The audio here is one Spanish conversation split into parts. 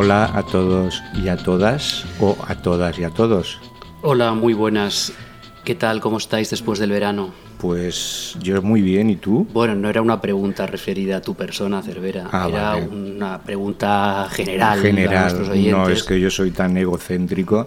Hola a todos y a todas, o a todas y a todos. Hola, muy buenas. ¿Qué tal? ¿Cómo estáis después del verano? Pues yo muy bien, ¿y tú? Bueno, no era una pregunta referida a tu persona, Cervera. Ah, era vale. una pregunta general, General, a nuestros oyentes. no es que yo soy tan egocéntrico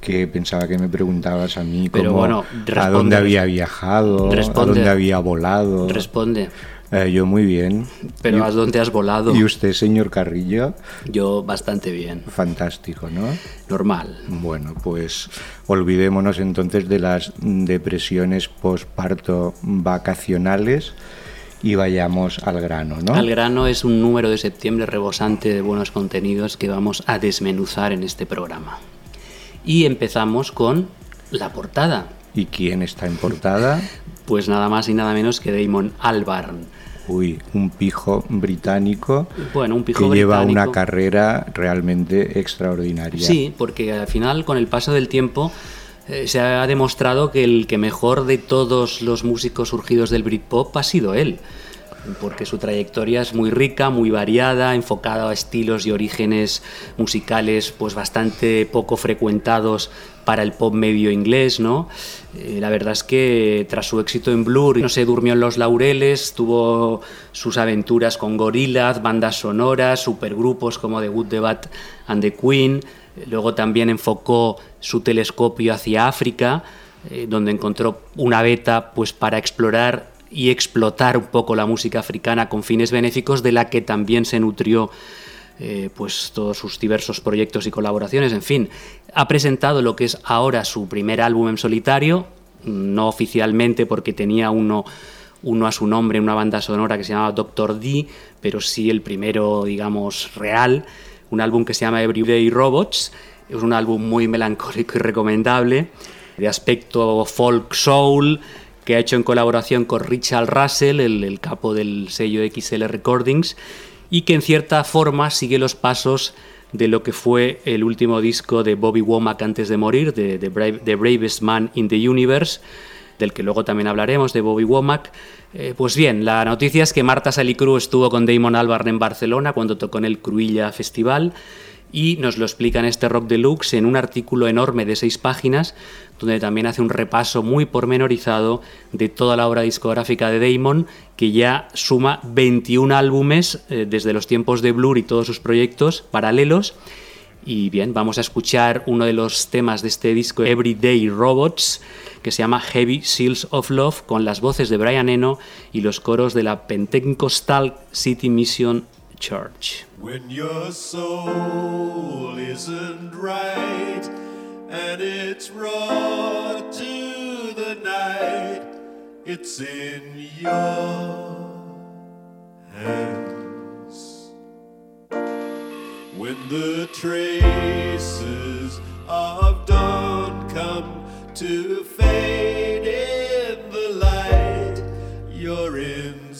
que pensaba que me preguntabas a mí Pero como bueno, a dónde había viajado, a responde. dónde había volado. Responde. Eh, yo muy bien. Pero ¿Y, ¿a dónde has volado? y usted, señor Carrillo? Yo bastante bien. Fantástico, ¿no? Normal. Bueno, pues olvidémonos entonces de las depresiones posparto vacacionales y vayamos al grano, ¿no? Al grano es un número de septiembre rebosante de buenos contenidos que vamos a desmenuzar en este programa. Y empezamos con la portada. ¿Y quién está en portada? Pues nada más y nada menos que Damon Albarn. Uy, un pijo británico Bueno, un pijo que lleva una carrera realmente extraordinaria. Sí, porque al final, con el paso del tiempo, eh, se ha demostrado que el que mejor de todos los músicos surgidos del Britpop ha sido él. Porque su trayectoria es muy rica, muy variada, enfocada a estilos y orígenes musicales pues bastante poco frecuentados para el pop medio inglés, ¿no? Eh, la verdad es que tras su éxito en Blur no se durmió en los laureles, tuvo sus aventuras con Gorillaz, bandas sonoras, supergrupos como The Good, The Bad and The Queen. Luego también enfocó su telescopio hacia África, eh, donde encontró una beta pues para explorar y explotar un poco la música africana con fines benéficos, de la que también se nutrió eh, pues todos sus diversos proyectos y colaboraciones. En fin, ha presentado lo que es ahora su primer álbum en solitario, no oficialmente porque tenía uno, uno a su nombre en una banda sonora que se llamaba Doctor D, pero sí el primero, digamos, real, un álbum que se llama Everyday Robots. Es un álbum muy melancólico y recomendable, de aspecto folk soul, que ha hecho en colaboración con Richard Russell, el, capo del sello XL Recordings, y que en cierta forma sigue los pasos de lo que fue el último disco de Bobby Womack antes de morir, de, The Bravest Man in the Universe, del que luego también hablaremos, de Bobby Womack. Eh, pues bien, la noticia es que Marta Salicru estuvo con Damon Albarn en Barcelona cuando tocó en el Cruïlla Festival y nos lo explica en este Rock Deluxe en un artículo enorme de seis páginas, donde también hace un repaso muy pormenorizado de toda la obra discográfica de Damon, que ya suma 21 álbumes eh, desde los tiempos de Blur y todos sus proyectos paralelos. Y bien, vamos a escuchar uno de los temas de este disco, Everyday Robots, que se llama Heavy Seals of Love, con las voces de Brian Eno y los coros de la Pentecostal City Mission Church. When your soul isn't right and it's raw to the night, it's in your hands. When the traces of dawn come to fade in the light, you're in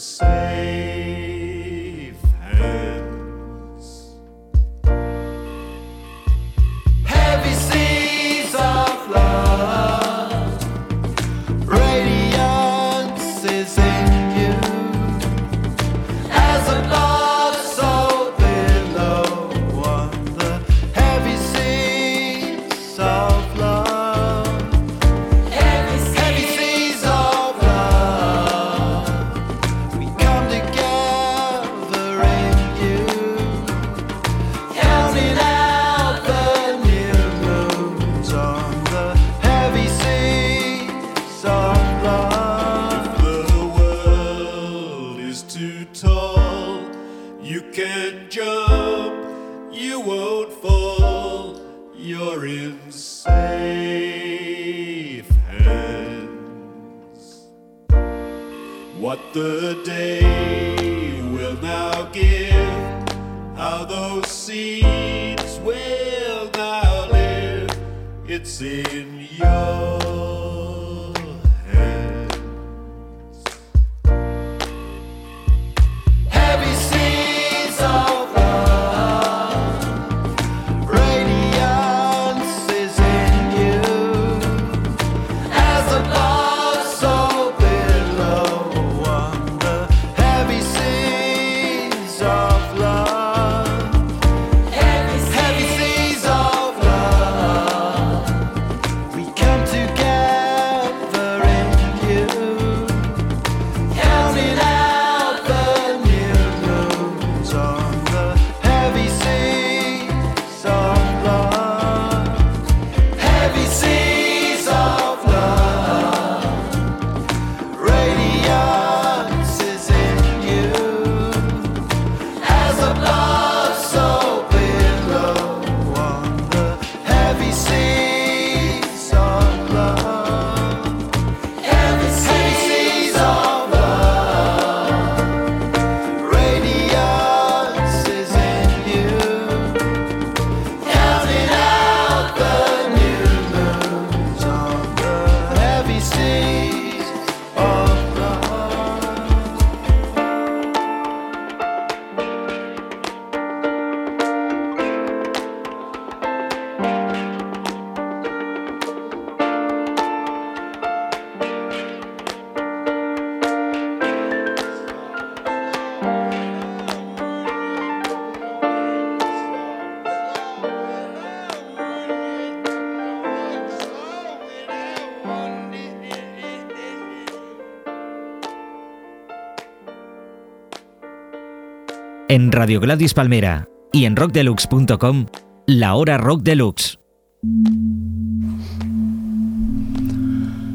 En Radio Gladys Palmera y en rockdeluxe.com, la hora rock deluxe.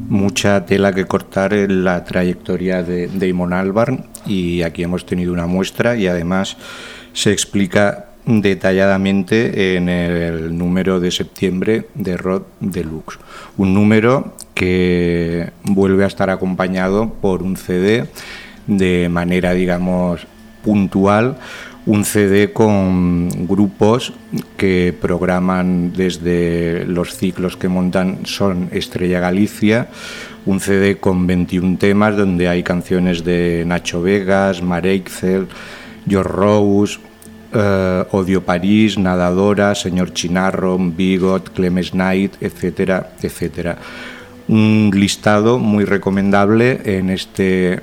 mucha tela que cortar en la trayectoria de Damon Albarn y aquí hemos tenido una muestra y además se explica detalladamente en el número de septiembre de Rod Deluxe. Un número que vuelve a estar acompañado por un CD de manera, digamos, puntual, un CD con grupos que programan desde los ciclos que montan Son Estrella Galicia, un CD con 21 temas donde hay canciones de Nacho Vegas, Mareixel, George Rose, eh, Odio París, Nadadora, Señor Chinarro, Bigot, Clemens Knight, etcétera, etcétera. Un listado muy recomendable en este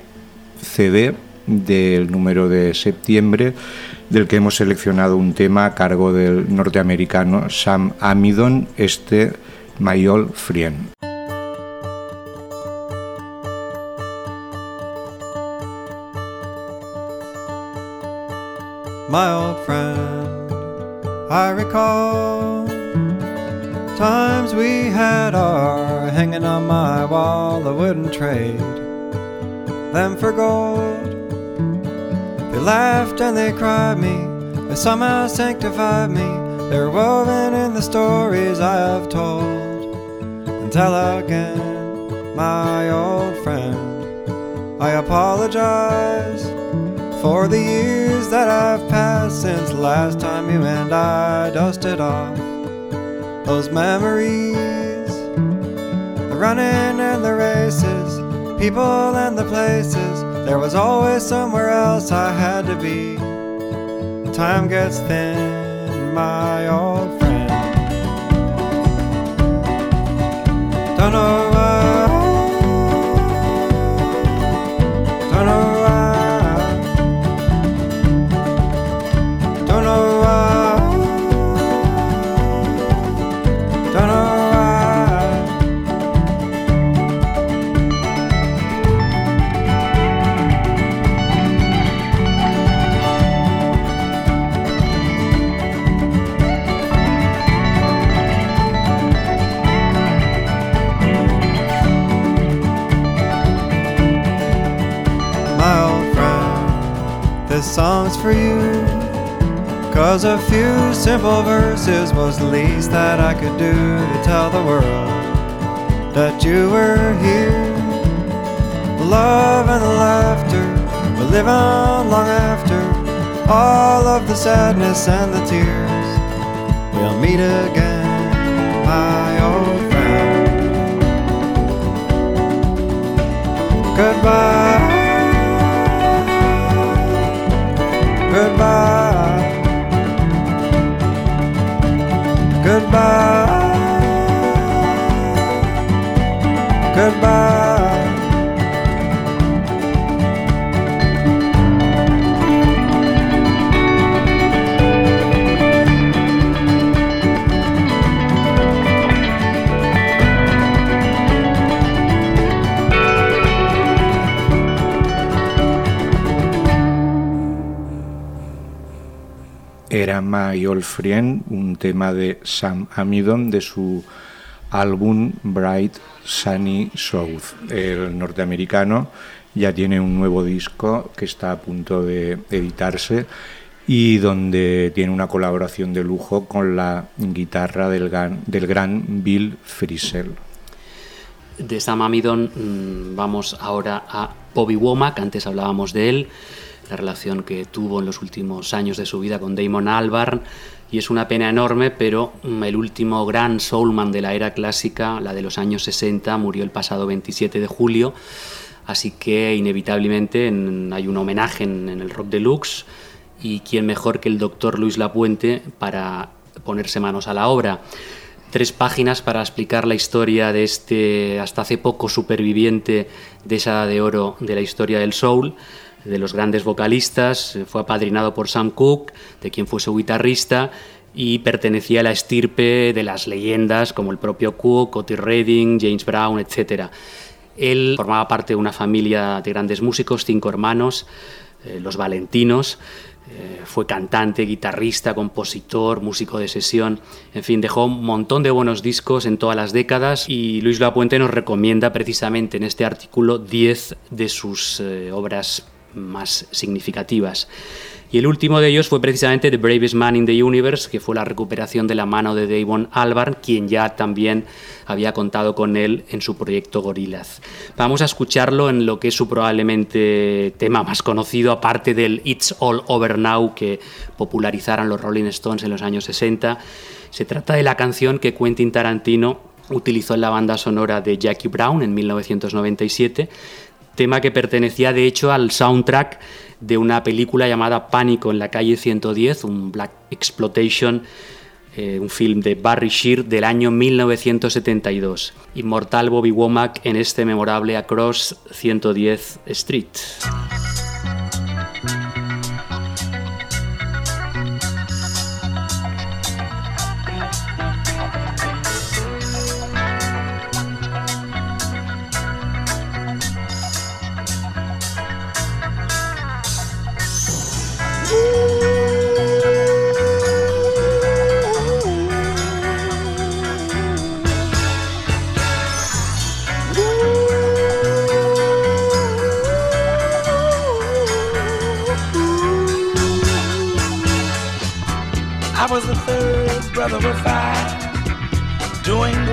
CD del número de septiembre, del que hemos seleccionado un tema a cargo del norteamericano Sam Amidon, este My Old Friend. my old friend. I recall times we had our hanging on my wall. I wouldn't trade them for gold. They laughed and they cried me, they somehow sanctified me. They're woven in the stories I have told. Tell again, my old friend, I apologize for the years that I've passed since last time you and I dusted off those memories. The running and the races, people and the places. There was always somewhere else I had to be. Time gets thin, my old friend. Don't know song's for you. Cause a few simple verses was the least that I could do to tell the world that you were here. The love and the laughter will live on long after all of the sadness and the tears. We'll meet again, my old friend. Goodbye. Goodbye. Goodbye. Goodbye. Era My Old Friend, un tema de Sam Amidon de su álbum Bright Sunny South. El norteamericano ya tiene un nuevo disco que está a punto de editarse y donde tiene una colaboración de lujo con la guitarra del gran, del gran Bill Frisell. De Sam Amidon mm, vamos ahora a Bobby Womack, antes hablábamos de él, la relación que tuvo en los últimos años de su vida con Damon Albarn, y es una pena enorme, pero mm, el último gran soulman de la era clásica, la de los años 60, murió el pasado 27 de julio, así que inevitablemente en- hay un homenaje en, en el Rock Deluxe, y quién mejor que el doctor Luis Lapuente para ponerse manos a la obra. Tres páginas para explicar la historia de este hasta hace poco superviviente de esa de oro de la historia del soul, de los grandes vocalistas, fue apadrinado por Sam Cooke, de quien fue su guitarrista, y pertenecía a la estirpe de las leyendas como el propio Cooke, Otis Redding, James Brown, etc. Él formaba parte de una familia de grandes músicos, cinco hermanos, eh, los Valentinos, eh, fue cantante, guitarrista, compositor, músico de sesión, en fin, dejó un montón de buenos discos en todas las décadas y Luis Lapuente nos recomienda precisamente en este artículo 10 de sus eh, obras más significativas. Y el último de ellos fue precisamente The Bravest Man in the Universe, que fue la recuperación de la mano de Damon Albarn, quien ya también había contado con él en su proyecto Gorillaz. Vamos a escucharlo en lo que es su probablemente tema más conocido, aparte del It's All Over Now que popularizaron los Rolling Stones en los años 60. Se trata de la canción que Quentin Tarantino utilizó en la banda sonora de Jackie Brown en 1997 tema que pertenecía de hecho al soundtrack de una película llamada Pánico en la calle 110, un Black Exploitation, eh, un film de Barry Shear del año 1972. Inmortal Bobby Womack en este memorable Across 110 Street.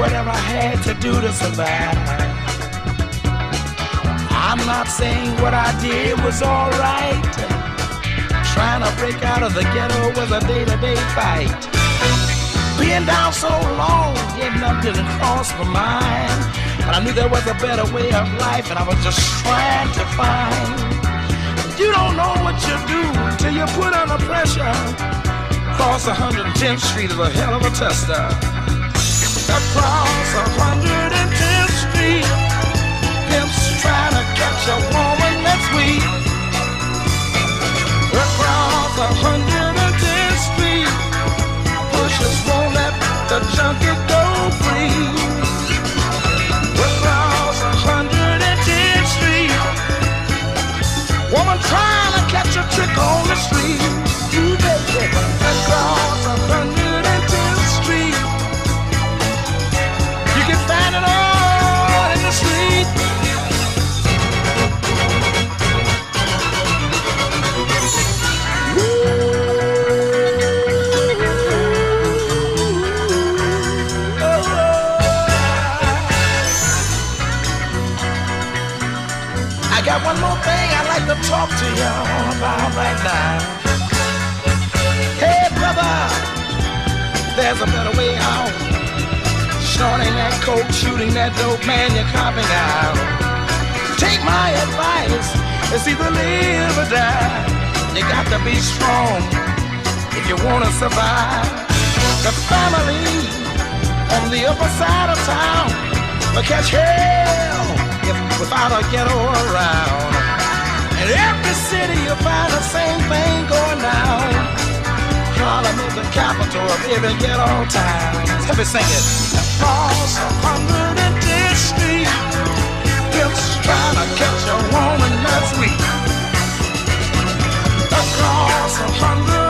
Whatever I had to do to survive. I'm not saying what I did was alright. Trying to break out of the ghetto was a day to day fight. Being down so long, getting up didn't cross my mind. But I knew there was a better way of life, and I was just trying to find. You don't know what you do till you put under pressure. Across 110th Street is a hell of a tester. Across 110th Street, pimps trying to catch a woman that's. Across 110th Street, pushers won't let the junkie go free. Across 110th Street, woman to catch a trick on the street. You bet across about right now. Hey, brother, there's a better way out. Snorting that coke, shooting that dope, man, you're copping out. Take my advice, it's either live or die. You got to be strong if you wanna survive. The family on the upper side of town will catch hell if without a ghetto around. In every city you find the same thing going down. Harlem is the capital of every ghetto town. Let me sing it. Across 110th Street, pimps trying to catch a woman that's weak. Across a 100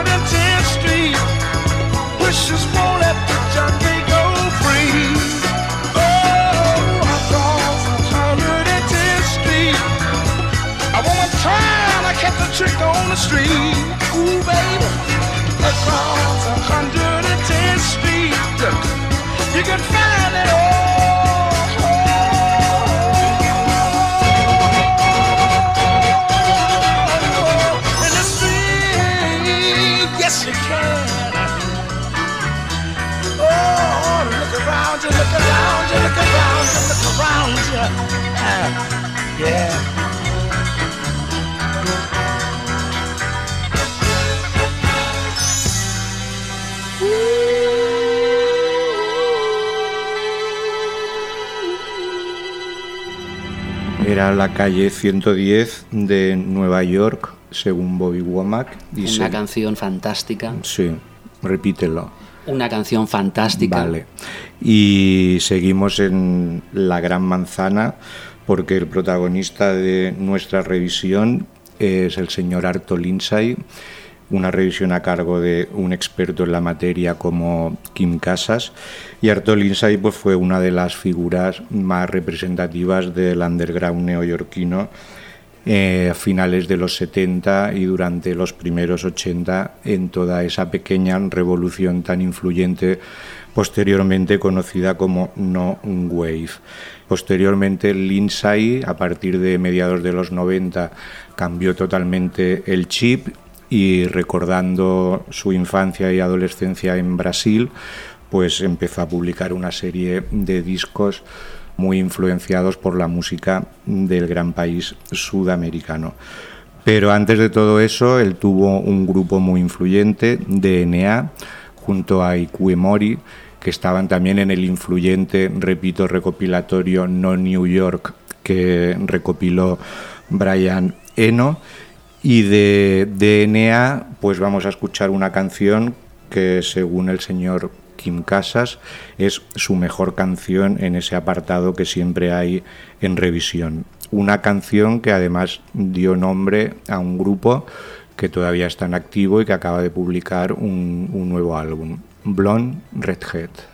catch a trick on the street. Ooh, baby, across a hundred and ten street, you can find it all. Yes you can. Oh, look around look around look around look around. Ah, yeah. Era la calle 110 de Nueva York, según Bobby Womack. Y Una se- canción fantástica. Sí, repítelo. Una canción fantástica. Vale. Y seguimos en La Gran Manzana, porque el protagonista de nuestra revisión es el señor Arto Lindsay, una revisión a cargo de un experto en la materia como Kim Casas. Y Arto Lindsay pues, fue una de las figuras más representativas del underground neoyorquino eh, a finales de los 70 y durante los primeros 80 en toda esa pequeña revolución tan influyente posteriormente conocida como No Wave. Posteriormente Lindsay, a partir de mediados de los 90, cambió totalmente el chip y recordando su infancia y adolescencia en Brasil, pues empezó a publicar una serie de discos muy influenciados por la música del gran país sudamericano. Pero antes de todo eso, él tuvo un grupo muy influyente, DNA, junto a Ikue Mori, que estaban también en el influyente, repito, recopilatorio No New York que recopiló Brian Eno. Y de DNA, pues vamos a escuchar una canción que según el señor Kim Casas es su mejor canción en ese apartado que siempre hay en revisión. Una canción que además dio nombre a un grupo que todavía está en activo y que acaba de publicar un, un nuevo álbum, Blonde Redhead.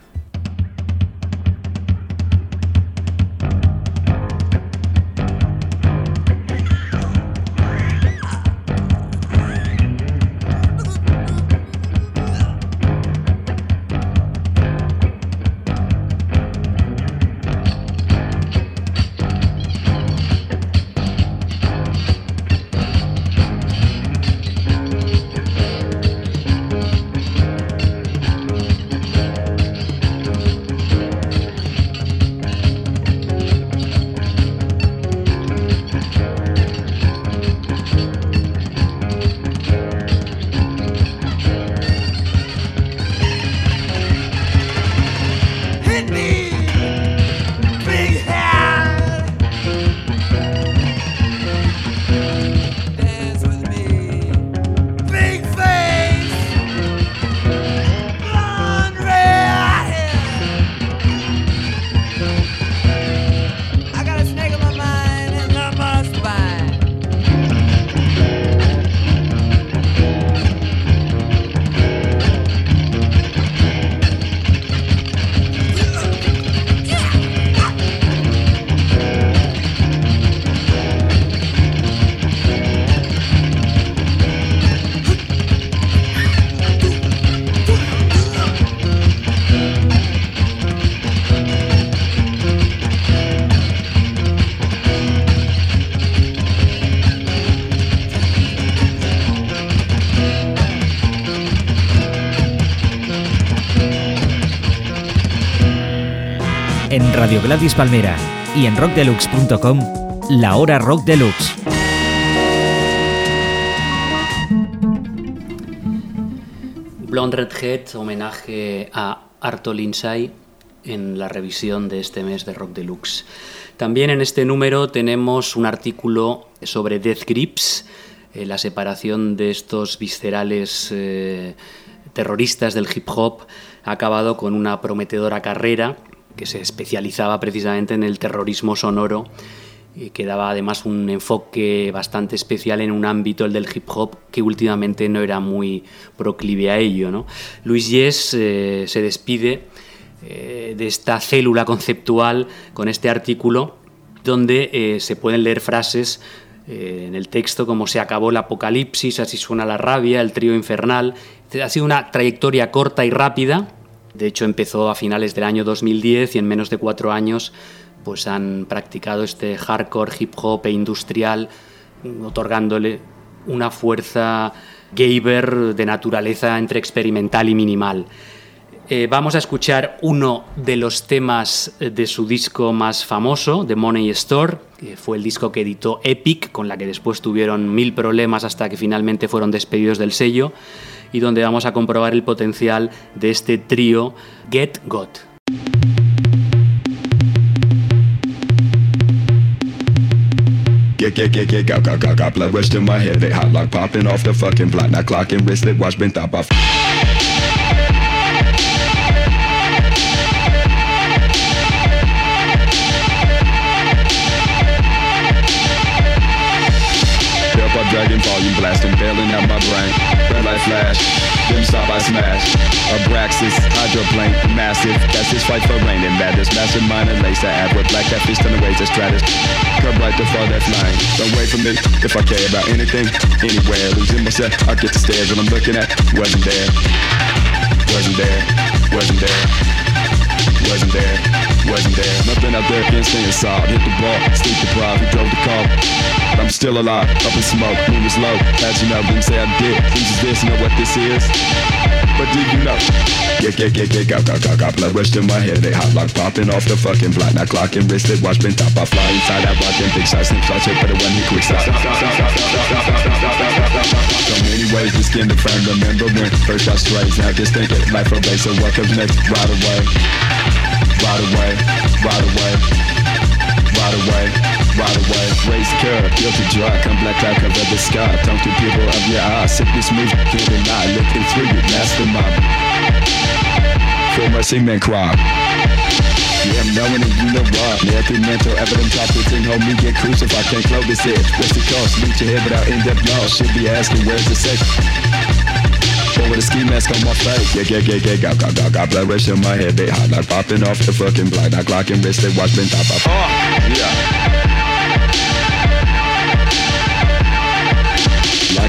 Radio Gladys Palmera y en rockdeluxe.com, la hora rock deluxe. Blonde Redhead, homenaje a Arto Lindsay en la revisión de este mes de Rock Deluxe. También en este número tenemos un artículo sobre Death Grips, eh, la separación de estos viscerales eh, terroristas del hip hop ha acabado con una prometedora carrera que se especializaba precisamente en el terrorismo sonoro y que daba además un enfoque bastante especial en un ámbito, el del hip hop, que últimamente no era muy proclive a ello. ¿no? Luis Yes eh, se despide eh, de esta célula conceptual con este artículo donde eh, se pueden leer frases eh, en el texto como se acabó el apocalipsis, así suena la rabia, el trío infernal. Ha sido una trayectoria corta y rápida. De hecho, empezó a finales del año 2010 y en menos de cuatro años pues han practicado este hardcore hip hop e industrial, otorgándole una fuerza gaber de naturaleza entre experimental y minimal. Eh, vamos a escuchar uno de los temas de su disco más famoso, The Money Store, que fue el disco que editó Epic, con la que después tuvieron mil problemas hasta que finalmente fueron despedidos del sello, y donde vamos a comprobar el potencial de este trío Get Got. Flash, dim stop I smash. Abraxas, hydroplane, massive. That's his fight for rain and madness. Mastermind and lace ad with black cat fist on the ways of stratus. Come right to far that line. Don't wait for me if I care about anything, anywhere. Losing myself, I get the stairs when I'm looking at. Wasn't there, wasn't there, wasn't there. Wasn't there, wasn't there. Nothing out there can stay inside. Hit the ball, sleep deprived, who drove the car. But I'm still alive, up in smoke, moon was low. How'd you know? Didn't say I did. Who's is this? Know what this is? But do you know? Get, get, get, get, got, got, got, got blood rush to my head. They hot like popping off the fucking block. Now clocking wristlet, watch been top. I fly inside that rockin' big shots, snip shots, but it wasn't quick stop. So many ways to skin the frame. Remember when first I strays. Now just think it life away. So what comes next? Right away. Curve, guilty dry, come black cloud cover the sky. Talk to people of your eyes, this moves, can't deny. Looking through you, mastermind. For mercy, man, cry. Yeah, I'm knowing and you know why. Yeah, through mental evidence, I pretend hold me get crucified. Can't close this head. What's the cost? Meet your head without in-depth knowledge. Should be asking, where's the safe? Or with a ski mask on my face. Yeah, yeah, yeah, yeah, got, got, got, got blood rush in my head. They hot like popping off the fucking block. Now clocking wrist, they watch been top off. Oh, yeah.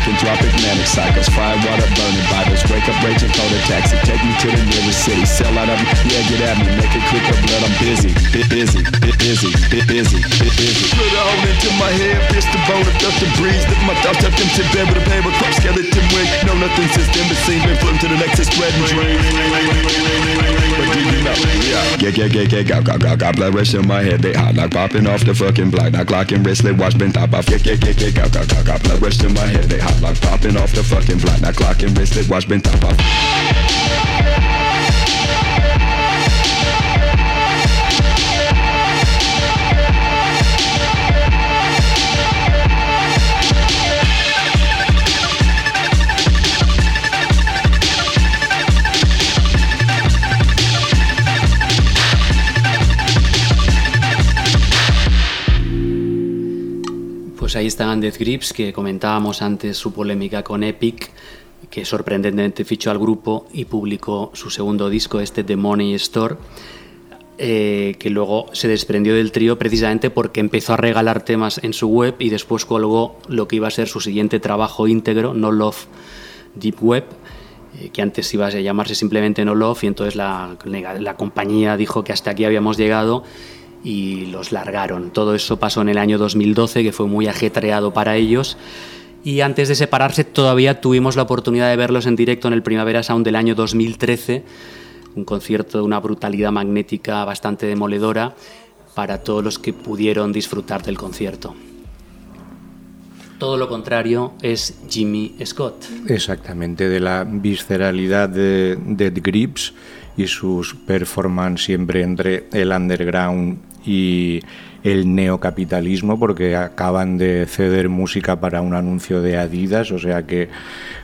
Lycanthropic manic cycles, fire water burning Bibles, wake up raging, call a taxi, take me to the nearest city, sell out of me, yeah, get at me, make it quicker, blood, I'm busy, bit busy, bit busy, bit busy, bit busy. Put a hole into my head, pierce the bone, I felt the breeze, lift my thoughts up into bed with a paper crop skeleton wig, no nothing since then, but seen, been floating to the next, spreading dreams. But do you know? Yeah. Get, get, get, get, got, got, got, got blood rush in my head, they hot like popping off the fucking block, now clocking wristlet, watch been top off. Get, get, get, get, got, got, got, got blood rush in my head, they hot like popping off the fucking block, now clocking wristlet, watch been top off. Pues ahí estaban Death Grips, que comentábamos antes su polémica con Epic, que sorprendentemente fichó al grupo y publicó su segundo disco, este The Money Store, eh, que luego se desprendió del trío precisamente porque empezó a regalar temas en su web y después colgó lo que iba a ser su siguiente trabajo íntegro, No Love Deep Web, eh, que antes iba a llamarse simplemente No Love y entonces la, la compañía dijo que hasta aquí habíamos llegado y los largaron. Todo eso pasó en el año 2012, que fue muy ajetreado para ellos. Y antes de separarse todavía tuvimos la oportunidad de verlos en directo en el Primavera Sound del año 2013, un concierto de una brutalidad magnética bastante demoledora para todos los que pudieron disfrutar del concierto. Todo lo contrario es Jimmy Scott. Exactamente, de la visceralidad de Dead Grips y sus performances siempre entre el underground y el neocapitalismo, porque acaban de ceder música para un anuncio de Adidas, o sea que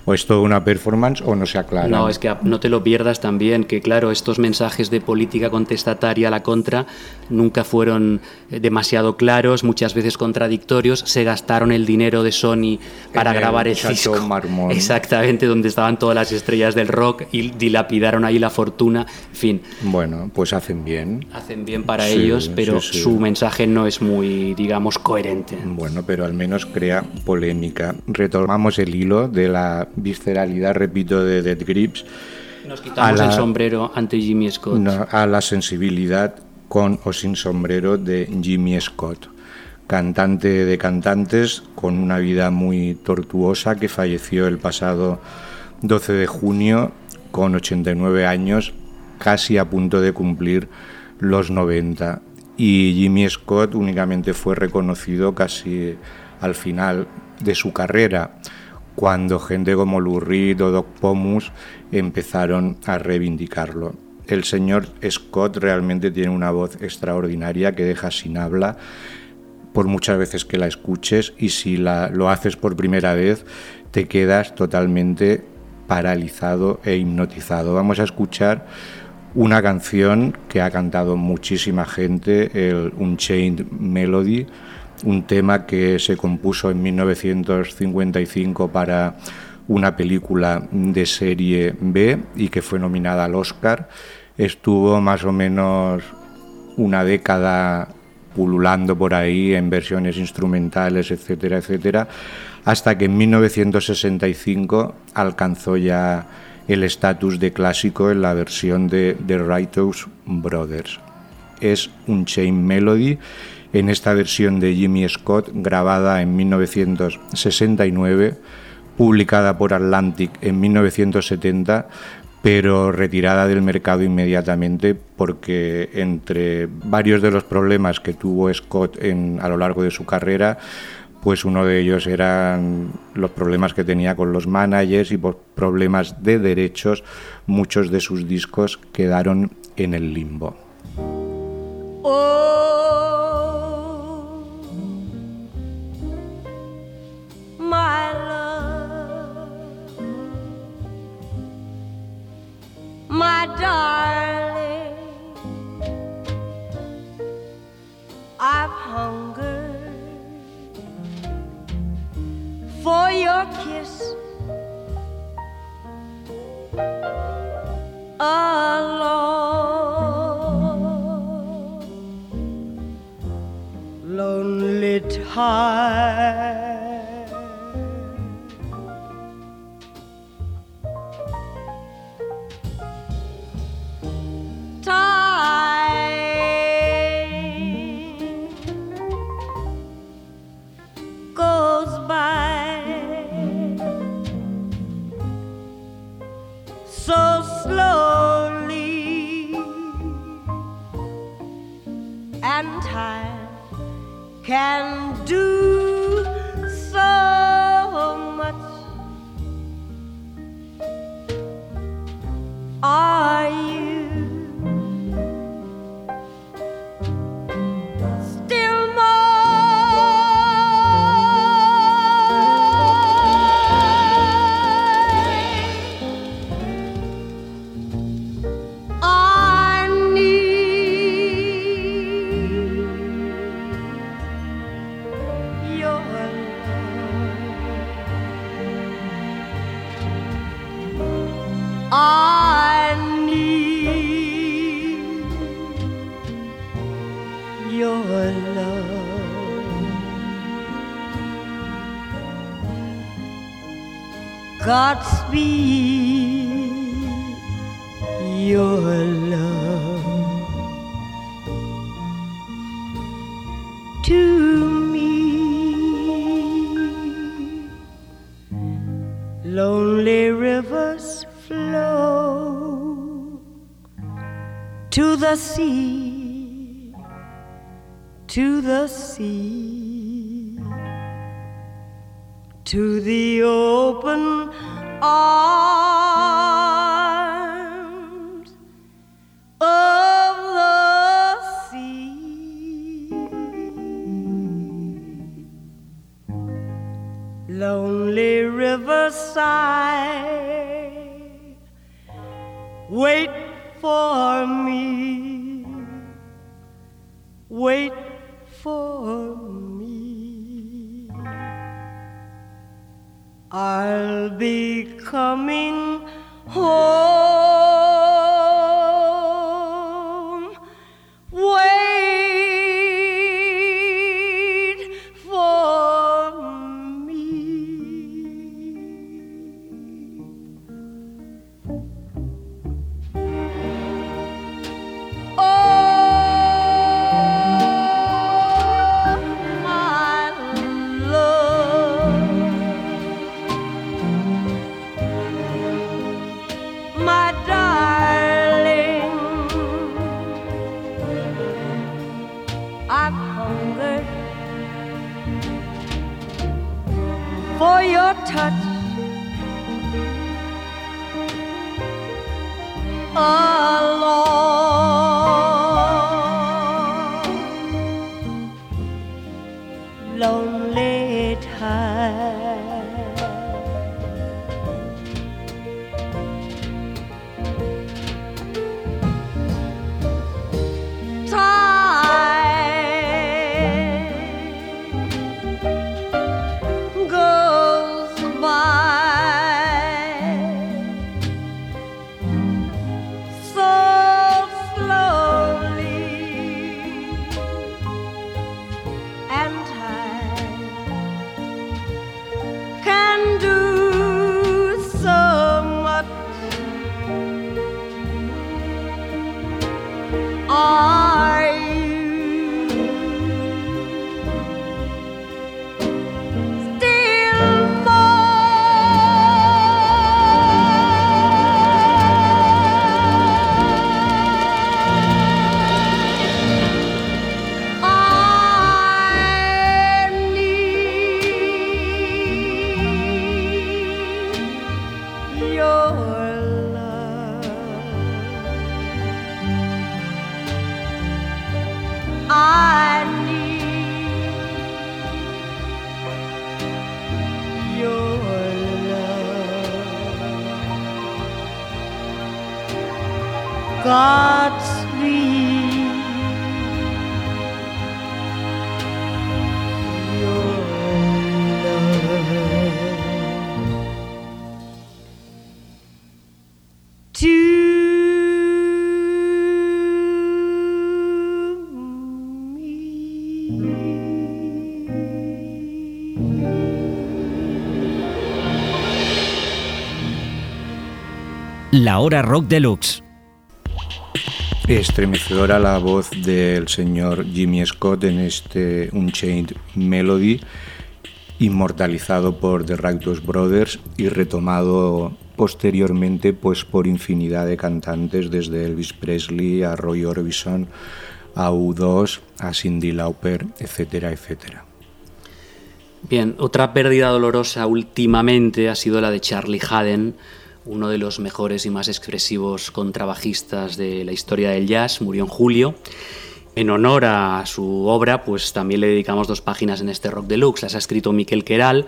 o es toda una performance o no se aclara. No, es que no te lo pierdas también, que claro, estos mensajes de política contestataria a la contra nunca fueron eh, demasiado claros, muchas veces contradictorios, se gastaron el dinero de Sony para En el grabar el disco. Marmont. Exactamente, donde estaban todas las estrellas del rock y dilapidaron ahí la fortuna, en fin, Bueno, pues hacen bien. hacen bien para Sí, ellos, pero sí, sí. su mensaje no es muy, digamos, coherente. Bueno, pero al menos crea polémica. Retomamos el hilo de la visceralidad, repito, de Dead Grips Nos quitamos la- el sombrero ante Jimmy Scott. no, a la sensibilidad con o sin sombrero de Jimmy Scott, cantante de cantantes con una vida muy tortuosa que falleció el pasado 12 de junio con 89 años, casi a punto de cumplir los 90. Y Jimmy Scott únicamente fue reconocido casi al final de su carrera, cuando gente como Lou o Doc Pomus empezaron a reivindicarlo. El señor Scott realmente tiene una voz extraordinaria que deja sin habla por muchas veces que la escuches y si la, lo haces por primera vez te quedas totalmente paralizado e hipnotizado. Vamos a escuchar una canción que ha cantado muchísima gente, el Unchained Melody, un tema que se compuso en 1955 para una película de serie B y que fue nominada al Oscar. Estuvo más o menos una década pululando por ahí en versiones instrumentales, etcétera, etcétera, hasta que en 1965 alcanzó ya el estatus de clásico en la versión de The Righteous Brothers. Es un chain melody en esta versión de Jimmy Scott grabada en 1969, publicada por Atlantic en 1970, pero retirada del mercado inmediatamente porque entre varios de los problemas que tuvo Scott en- a lo largo de su carrera, pues uno de ellos eran los problemas que tenía con los managers y por problemas de derechos, muchos de sus discos quedaron en el limbo. Oh, my darling, for your kiss. Alone lonely time. Can do so much. Are Godspeed your love to me. Lonely rivers flow to the sea, to the sea, to the open arms of the sea. Lonely riverside, wait for me, wait for me. I'll be coming home. La hora rock deluxe. Estremecedora la voz del señor Jimmy Scott en este Unchained Melody, inmortalizado por The Righteous Brothers y retomado posteriormente pues, por infinidad de cantantes, desde Elvis Presley a Roy Orbison, a U2, a Cindy Lauper, etcétera, etcétera. Bien, otra pérdida dolorosa últimamente ha sido la de Charlie Haden, uno de los mejores y más expresivos contrabajistas de la historia del jazz, murió en julio. En honor a su obra, pues también le dedicamos dos páginas en este Rock Deluxe. Las ha escrito Miquel Queral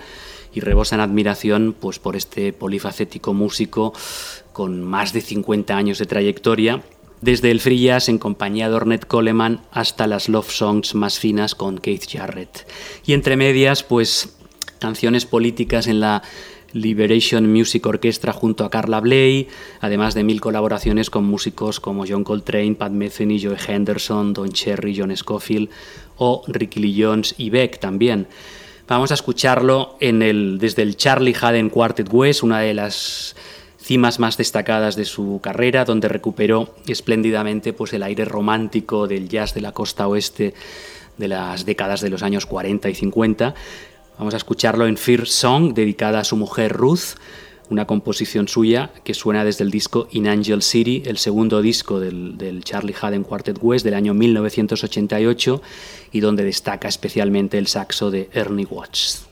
y rebosa en admiración pues, por este polifacético músico con más de 50 años de trayectoria, desde el free jazz en compañía de Ornette Coleman hasta las love songs más finas con Keith Jarrett. Y entre medias, pues canciones políticas en la Liberation Music Orchestra junto a Carla Bley, además de mil colaboraciones con músicos como John Coltrane, Pat Metheny, Joe Henderson, Don Cherry, John Scofield o Ricky Lee Jones y Beck también. Vamos a escucharlo desde el Charlie Haden Quartet West, una de las cimas más destacadas de su carrera, donde recuperó espléndidamente pues, el aire romántico del jazz de la costa oeste de las décadas de los años 40 y 50. Vamos a escucharlo en First Song, dedicada a su mujer Ruth, una composición suya que suena desde el disco In Angel City, el segundo disco del, del Charlie Haden Quartet West del año 1988 y donde destaca especialmente el saxo de Ernie Watts.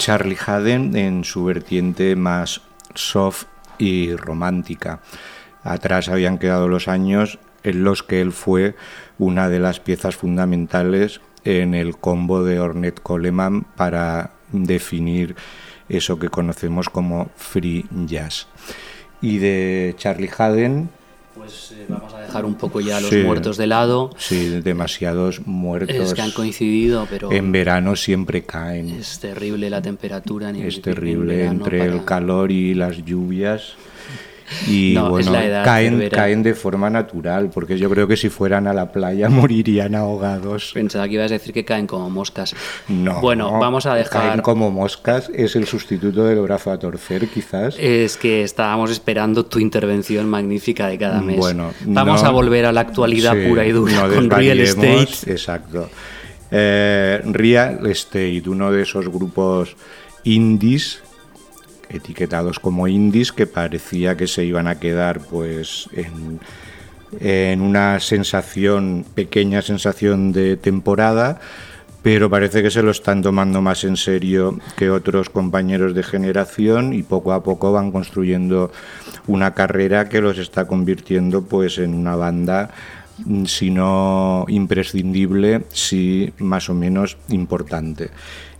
Charlie Haden en su vertiente más soft y romántica. Atrás habían quedado los años en los que él fue una de las piezas fundamentales en el combo de Ornette Coleman para definir eso que conocemos como free jazz. Y de Charlie Haden, Pues eh, vamos a dejar un poco ya los Sí. muertos de lado. sí, demasiados muertos. Es que han coincidido, pero En verano siempre caen. es terrible la temperatura. en- Es en terrible verano entre el para- calor y las lluvias. Y No, bueno, edad, caen, caen de forma natural, porque yo creo que si fueran a la playa morirían ahogados. Pensaba que ibas a decir que caen como moscas. No. Bueno, vamos a dejar. Caen como moscas, es el sustituto del brazo a torcer, quizás. Es que estábamos esperando tu intervención magnífica de cada mes. Bueno, Vamos no- a volver a la actualidad Sí, pura y dura no con Real Estate. Exacto. Eh, Real Estate, uno de esos grupos indies, etiquetados como indies, que parecía que se iban a quedar pues en, una sensación, pequeña sensación de temporada, pero parece que se lo están tomando más en serio que otros compañeros de generación y poco a poco van construyendo una carrera que los está convirtiendo pues en una banda si no imprescindible, sí más o menos importante.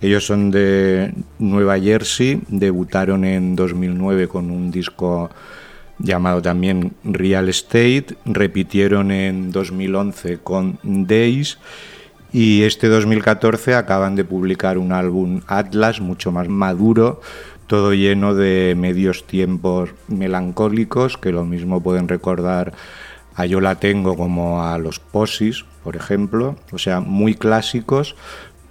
Ellos son de Nueva Jersey, debutaron en 2009 con un disco llamado también Real Estate, repitieron en 2011 con Days y este 2014 acaban de publicar un álbum Atlas mucho más maduro, todo lleno de medios tiempos melancólicos que lo mismo pueden recordar a Yo la tengo como a los Posis, por ejemplo, o sea, muy clásicos,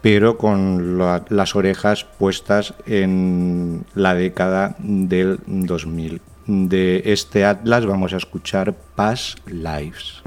pero con la- las orejas puestas en la década del 2000. De este Atlas vamos a escuchar Past Lives.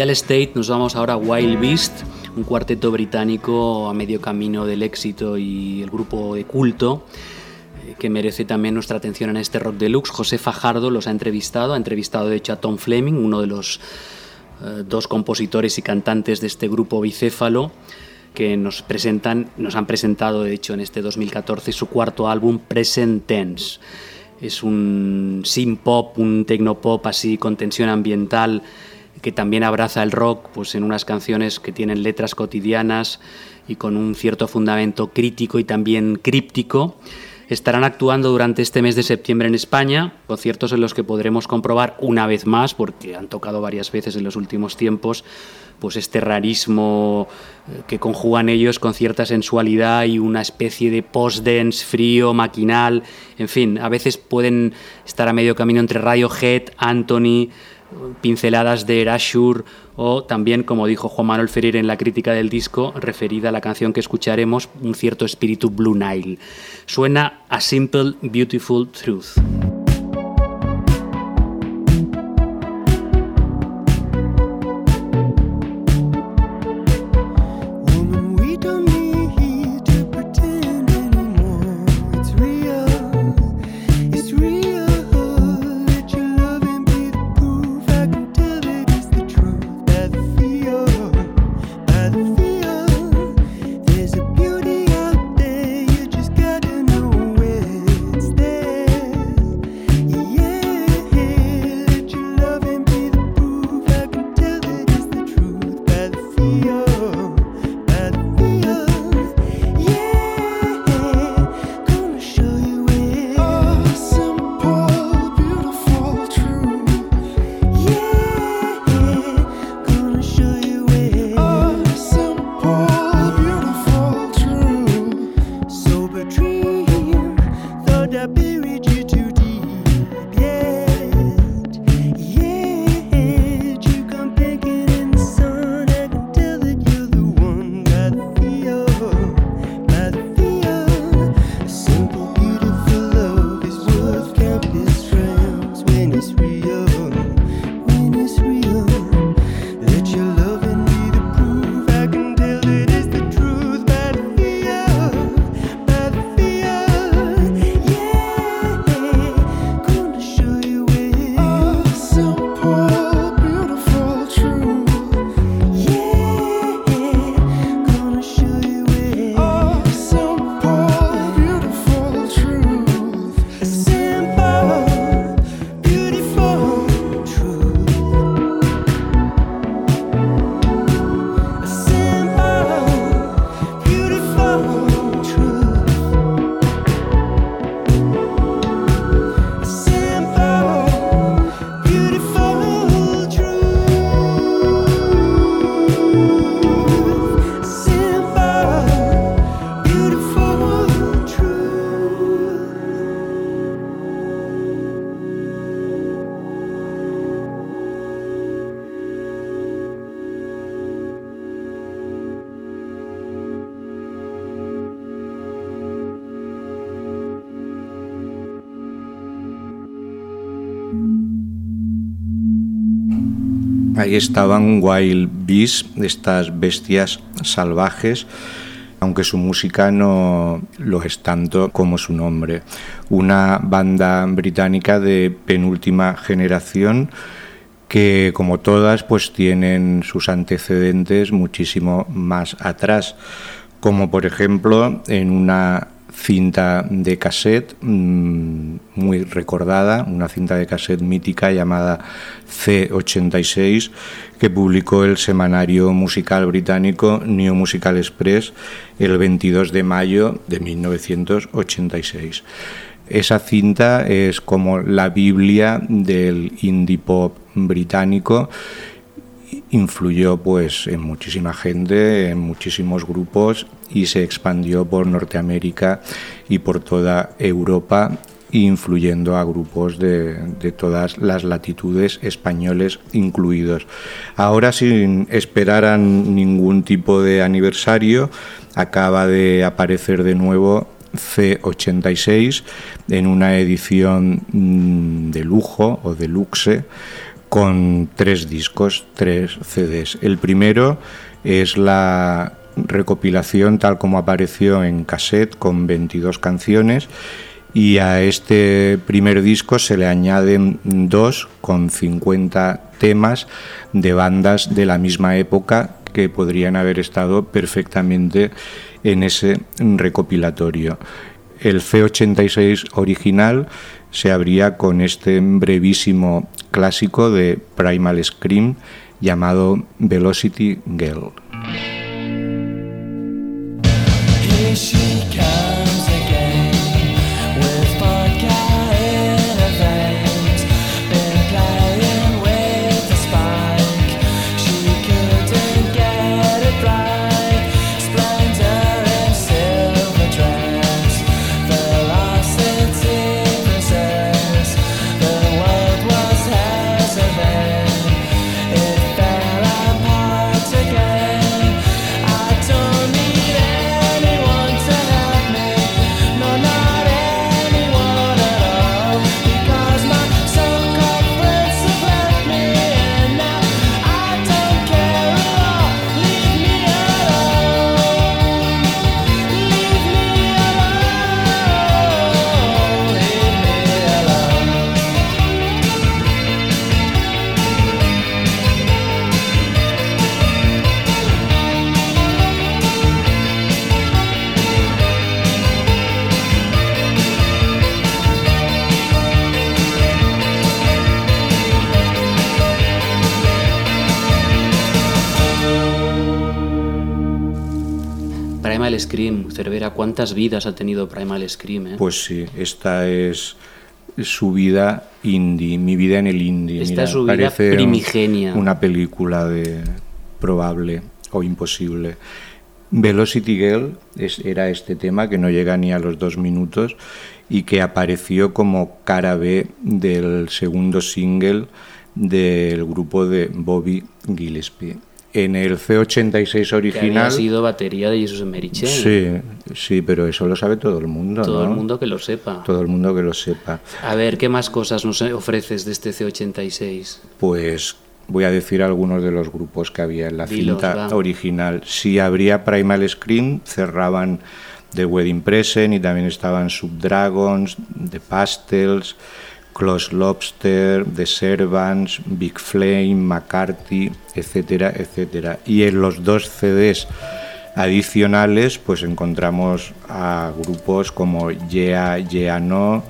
Real Estate nos vamos ahora a Wild Beast, un cuarteto británico a medio camino del éxito y el grupo de culto eh, que merece también nuestra atención en este Rock Deluxe. José Fajardo los ha entrevistado, ha entrevistado de hecho a Tom Fleming, uno de los eh, dos compositores y cantantes de este grupo bicéfalo que nos presentan, nos han presentado de hecho en este 2014 su cuarto álbum Present Tense. Es un synth pop, un tecnopop así con tensión ambiental que también abraza el rock pues en unas canciones que tienen letras cotidianas y con un cierto fundamento crítico y también críptico. Estarán actuando durante este mes de septiembre en España, conciertos en los que podremos comprobar una vez más, porque han tocado varias veces en los últimos tiempos, pues este rarismo eh, que conjugan ellos con cierta sensualidad y una especie de post-dance frío, maquinal, en fin, a veces pueden estar a medio camino entre Radiohead, Anthony, pinceladas de Erasure o también, como dijo Juan Manuel Ferrer en la crítica del disco, referida a la canción que escucharemos, un cierto espíritu Blue Nile. Suena A Simple, Beautiful Truth. Ahí estaban Wild Beasts, estas bestias salvajes, aunque su música no lo es tanto como su nombre. Una banda británica de penúltima generación que como todas pues tienen sus antecedentes muchísimo más atrás, como por ejemplo en una cinta de cassette mmm, muy recordada, una cinta de cassette mítica llamada C86 que publicó el semanario musical británico New Musical Express el 22 de mayo de 1986. Esa cinta es como la Biblia del indie pop británico influyó pues en muchísima gente, en muchísimos grupos y se expandió por Norteamérica y por toda Europa influyendo a grupos de, de, todas las latitudes españoles incluidos. Ahora sin esperar a ningún tipo de aniversario, acaba de aparecer de nuevo C86 en una edición mm, de lujo o de luxe con tres discos, tres CDs. El primero es la recopilación tal como apareció en cassette con 22 canciones y a este primer disco se le añaden dos con 50 temas de bandas de la misma época que podrían haber estado perfectamente en ese recopilatorio. El C86 original se abría con este brevísimo clásico de Primal Scream llamado Velocity Girl. Cervera, ¿cuántas vidas ha tenido Primal Scream? eh? Pues sí, esta es su vida indie, mi vida en el indie. Esta Mira, es su vida parece primigenia. Una película de probable o imposible. Velocity Girl es- era este tema que no llega ni a los dos minutos y que apareció como cara B del segundo single del grupo de Bobby Gillespie. En el C86 que original. había sido batería de Jesus Merichen. Sí, sí, pero eso lo sabe todo el mundo. Todo ¿no? el mundo que lo sepa. Todo el mundo que lo sepa. A ver, ¿qué más cosas nos ofreces de este C86? Pues voy a decir algunos de los grupos que había en la Dilos, cinta va. original. Si habría Primal Scream, cerraban The Wedding Present y también estaban Subdragons, The Pastels, Close Lobster, The Servants, Big Flame, McCarthy, etcétera, etcétera. Y en los dos CDs adicionales, pues encontramos a grupos como Yeah, Yeah No,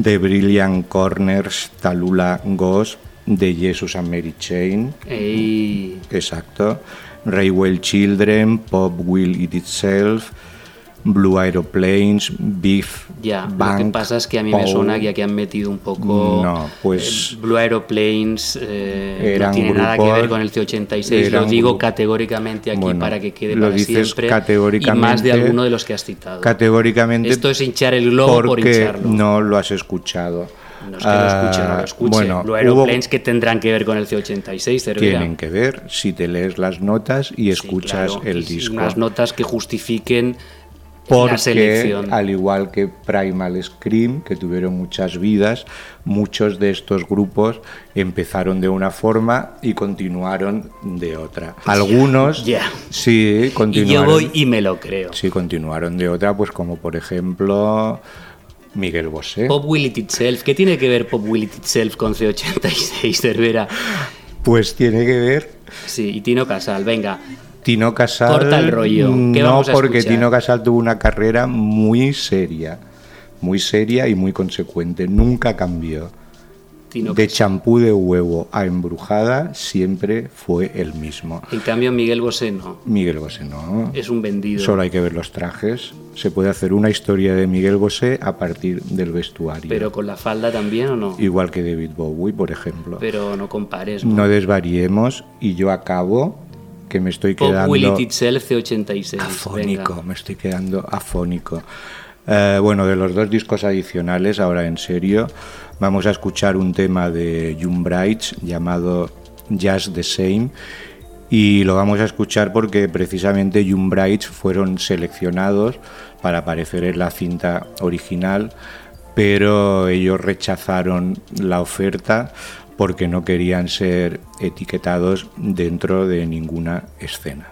The Brilliant Corners, Talula Ghost, de Jesus and Mary Chain. Ey. Exacto. Railway Children, Pop Will Eat Itself, Blue Aeroplanes, Beef, Ya, lo que Bank, pasa es que a mí me Paul. suena que aquí han metido un poco No, pues- eh, Blue Aeroplanes, eh, no tiene nada que ver con el C86, lo digo gru- categóricamente aquí Bueno, para que quede lo para dices siempre categóricamente- y más de alguno de los que has citado. Categóricamente. Esto es hinchar el globo por hincharlo. no lo has escuchado. No es que lo escuche, no Ah, lo escuche. Bueno, Blue hubo- Aeroplanes que tendrán que ver con el C86, Cervera. tienen que ver si te lees las notas y escuchas Claro, el disco. Unas notas que justifiquen Porque, selección. al igual que Primal Scream, que tuvieron muchas vidas, muchos de estos grupos empezaron de una forma y continuaron de otra. Algunos, Ya. sí, Y continuaron. yo voy y me lo creo. Sí, continuaron de otra, pues como por ejemplo Miguel Bosé. Pop Will It Itself. ¿Qué tiene que ver Pop Will It Itself con C86, Cervera? Pues tiene que ver Sí, y Tino Casal, venga. Tino Casal. Corta el rollo. ¿Qué no, vamos a porque escuchar? Tino Casal tuvo una carrera muy seria, muy seria y muy consecuente. Nunca cambió. Tino de champú de huevo a embrujada siempre fue el mismo. En cambio, Miguel Bosé no. Miguel Bosé no. Es un vendido. Solo hay que ver los trajes. Se puede hacer una historia de Miguel Bosé a partir del vestuario. Pero con la falda también o no. Igual que David Bowie, por ejemplo. Pero no compares. ¿no? No desvariemos y yo acabo que me estoy Pop quedando Will It Itself C86. afónico, venga. me estoy quedando afónico. Eh, bueno, de los dos discos adicionales, ahora en serio, vamos a escuchar un tema de June Brights llamado Just the Same. Y lo vamos a escuchar porque precisamente June Brights fueron seleccionados para aparecer en la cinta original, pero ellos rechazaron la oferta porque no querían ser etiquetados dentro de ninguna escena.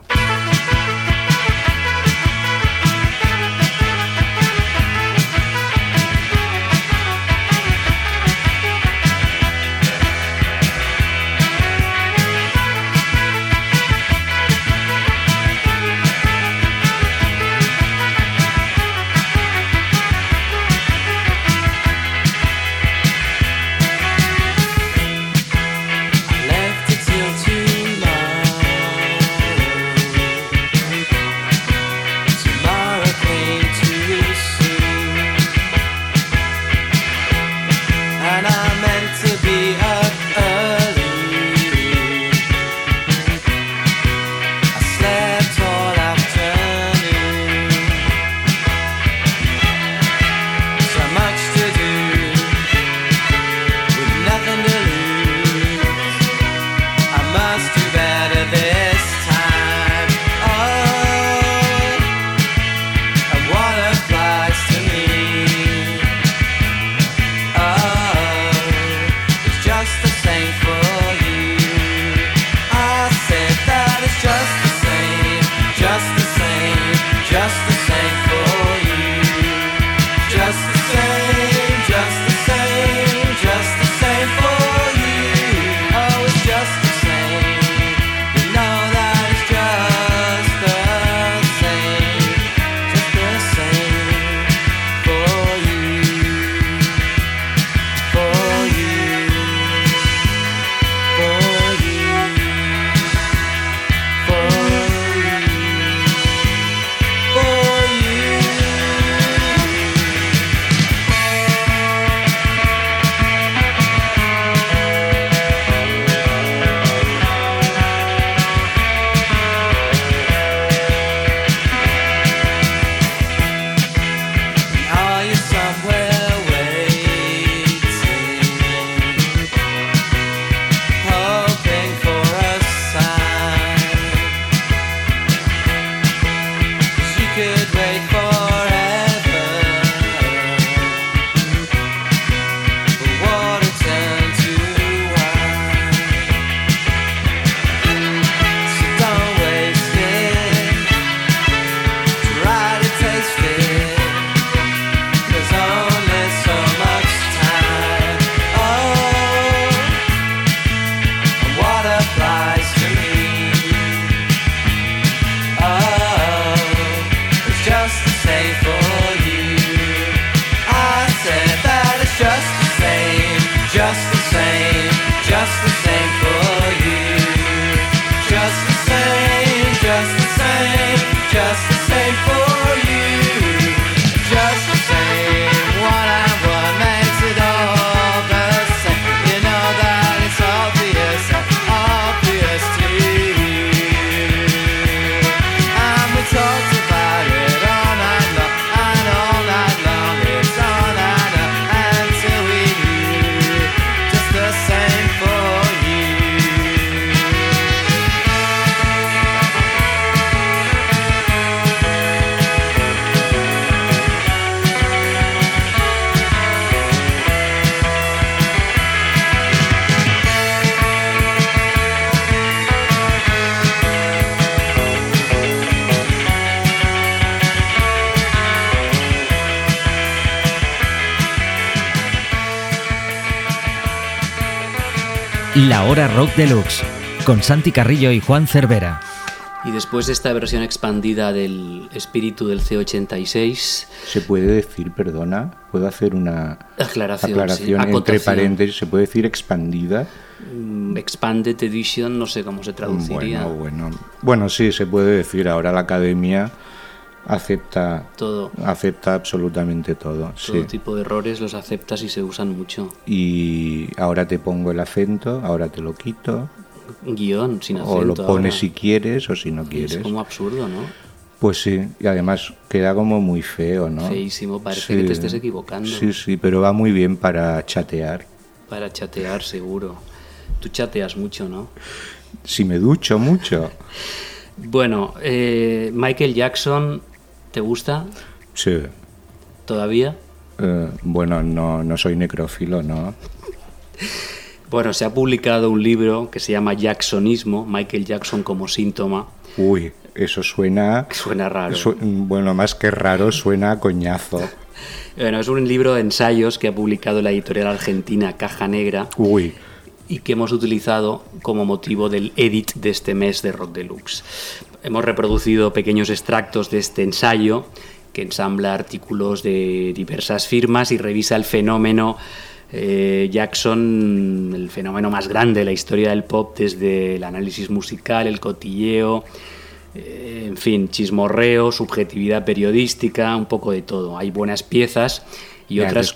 La Hora Rock Deluxe, con Santi Carrillo y Juan Cervera. Y después de esta versión expandida del espíritu del C86, ¿Se puede decir, perdona? ¿Puedo hacer una Aclaración, aclaración sí, entre paréntesis? ¿Se puede decir expandida? mm, Expanded Edition, no sé cómo se traduciría. Bueno, bueno. Bueno, sí, se puede decir. Ahora la academia acepta Todo. acepta absolutamente todo. Todo sí. tipo de errores los aceptas y se usan mucho. Y ahora te pongo el acento, ahora te lo quito. Guión, sin acento. o lo pones ahora. si quieres o si no Es quieres. como absurdo, ¿no? Pues sí, y además queda como muy feo, ¿no? Feísimo, parece Sí. que te estés equivocando. Sí, sí, pero va muy bien para chatear. Para chatear, seguro. Tú chateas mucho, ¿no? Si me ducho mucho. Bueno, eh, Michael Jackson, ¿te gusta Sí. todavía? Eh, bueno, no, no soy necrófilo, ¿no? Bueno, se ha publicado un libro que se llama Jacksonismo, Michael Jackson como síntoma. Uy, eso suena... Suena raro. su- bueno, más que raro, suena a coñazo. Bueno, es un libro de ensayos que ha publicado la editorial argentina Caja Negra Uy, y que hemos utilizado como motivo del edit de este mes de Rock Deluxe. Hemos reproducido pequeños extractos de este ensayo que ensambla artículos de diversas firmas y revisa el fenómeno eh, Jackson, el fenómeno más grande de la historia del pop desde el análisis musical, el cotilleo, eh, en fin, chismorreo, subjetividad periodística, un poco de todo. Hay buenas piezas y me otras,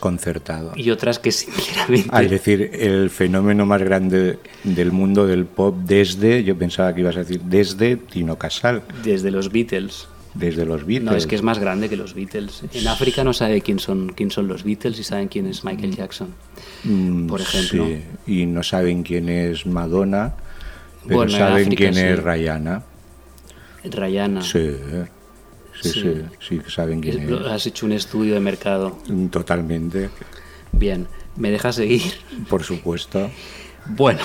y otras que sinceramente... Al decir el fenómeno más grande del mundo del pop desde, yo pensaba que ibas a decir desde Tino Casal, Desde los Beatles. desde los Beatles. No, es que es más grande que los Beatles. En África no sabe quién son, quién son los Beatles y saben quién es Michael Jackson. Mm, por ejemplo. sí, y no saben quién es Madonna, pero Bueno, en saben África quién sí. es Rihanna. Rihanna. Sí, sí, Sí. sí, sí, saben quién Es- es. Has hecho un estudio de mercado. Totalmente, Bien, ¿me dejas seguir? por supuesto. Bueno,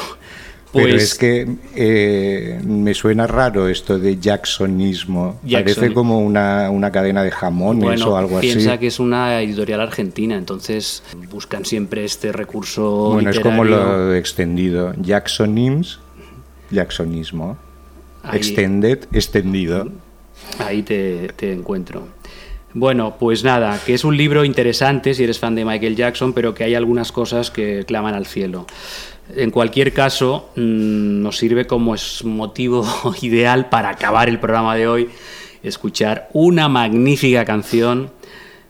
pues... Pero es que eh, me suena raro esto de Jacksonismo. Jackson. Parece como una, una cadena de jamones Bueno, o algo piensa así. que es una editorial argentina, entonces buscan siempre este recurso Bueno, es como literario. lo extendido. Jacksonims, Jacksonismo. Ahí- Extended, extendido. Ahí te, te encuentro. Bueno, pues nada, que es un libro interesante si eres fan de Michael Jackson, pero que hay algunas cosas que claman al cielo. En cualquier caso, mm, nos sirve como es motivo ideal para acabar el programa de hoy, escuchar una magnífica canción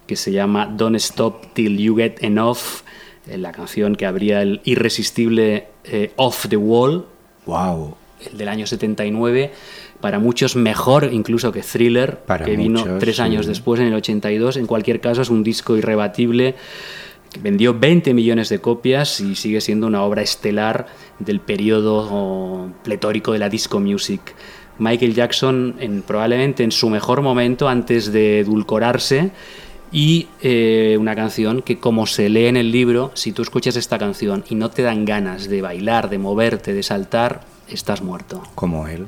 que se llama Don't Stop Till You Get Enough, eh, la canción que abría el irresistible eh, Off the Wall, Wow. el del año 79, para muchos mejor incluso que Thriller, Para que vino muchos, tres sí. años después, en el 82. En cualquier caso, es un disco irrebatible. que Vendió 20 millones de copias y sigue siendo una obra estelar del periodo pletórico de la disco music. Michael Jackson, en, probablemente en su mejor momento, antes de edulcorarse, y eh, una canción que, como se lee en el libro, si tú escuchas esta canción y no te dan ganas de bailar, de moverte, de saltar, estás muerto. Como él.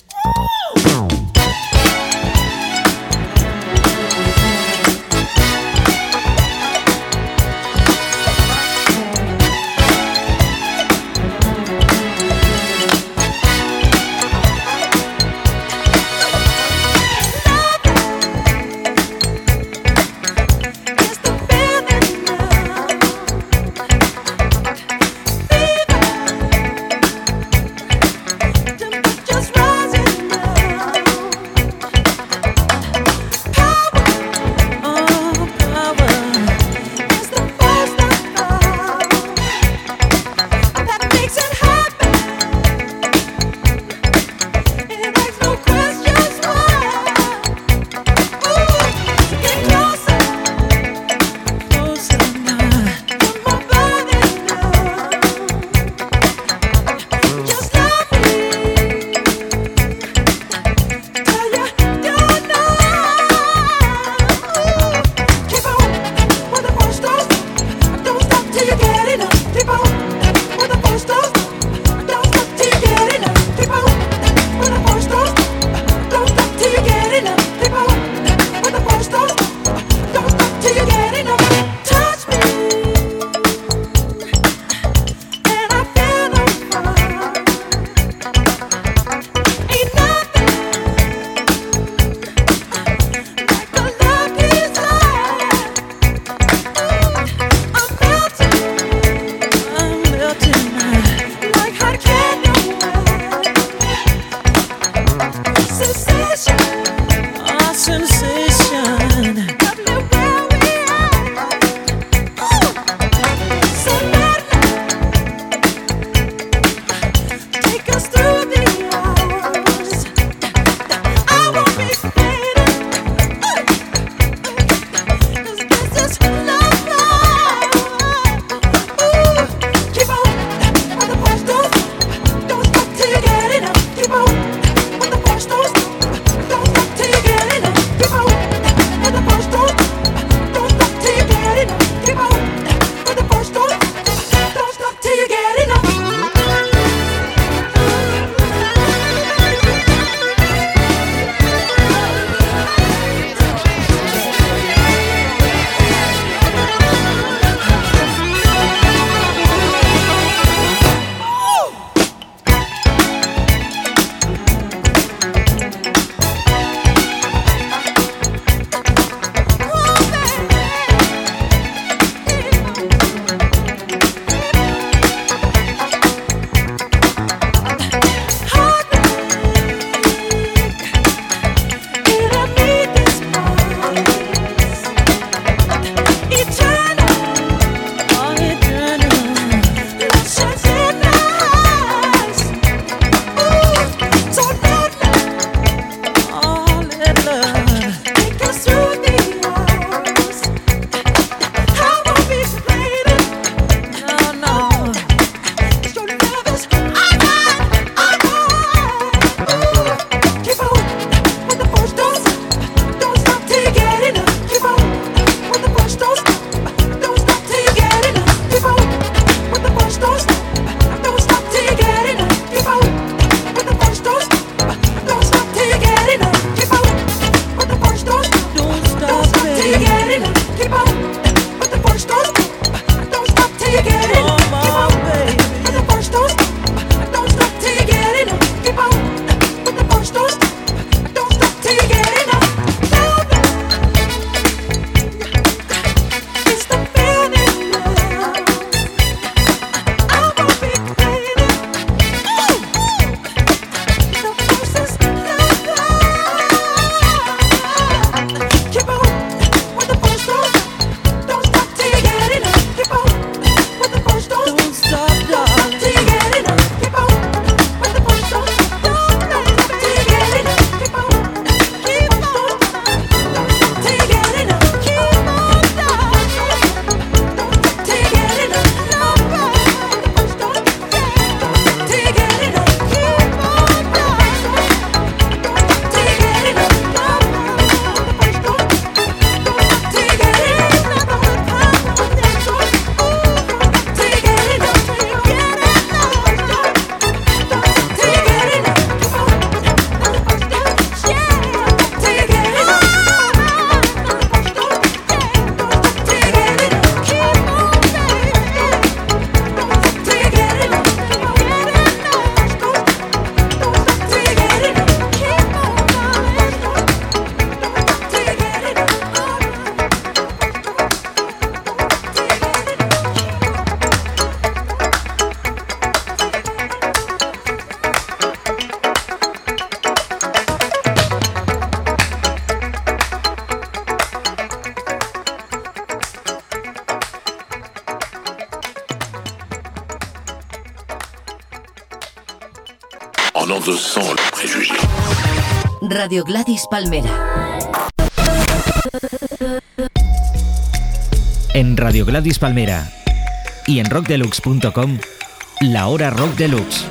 Radio Gladys Palmera. En Radio Gladys Palmera y en rockdeluxe.com, la hora rock deluxe.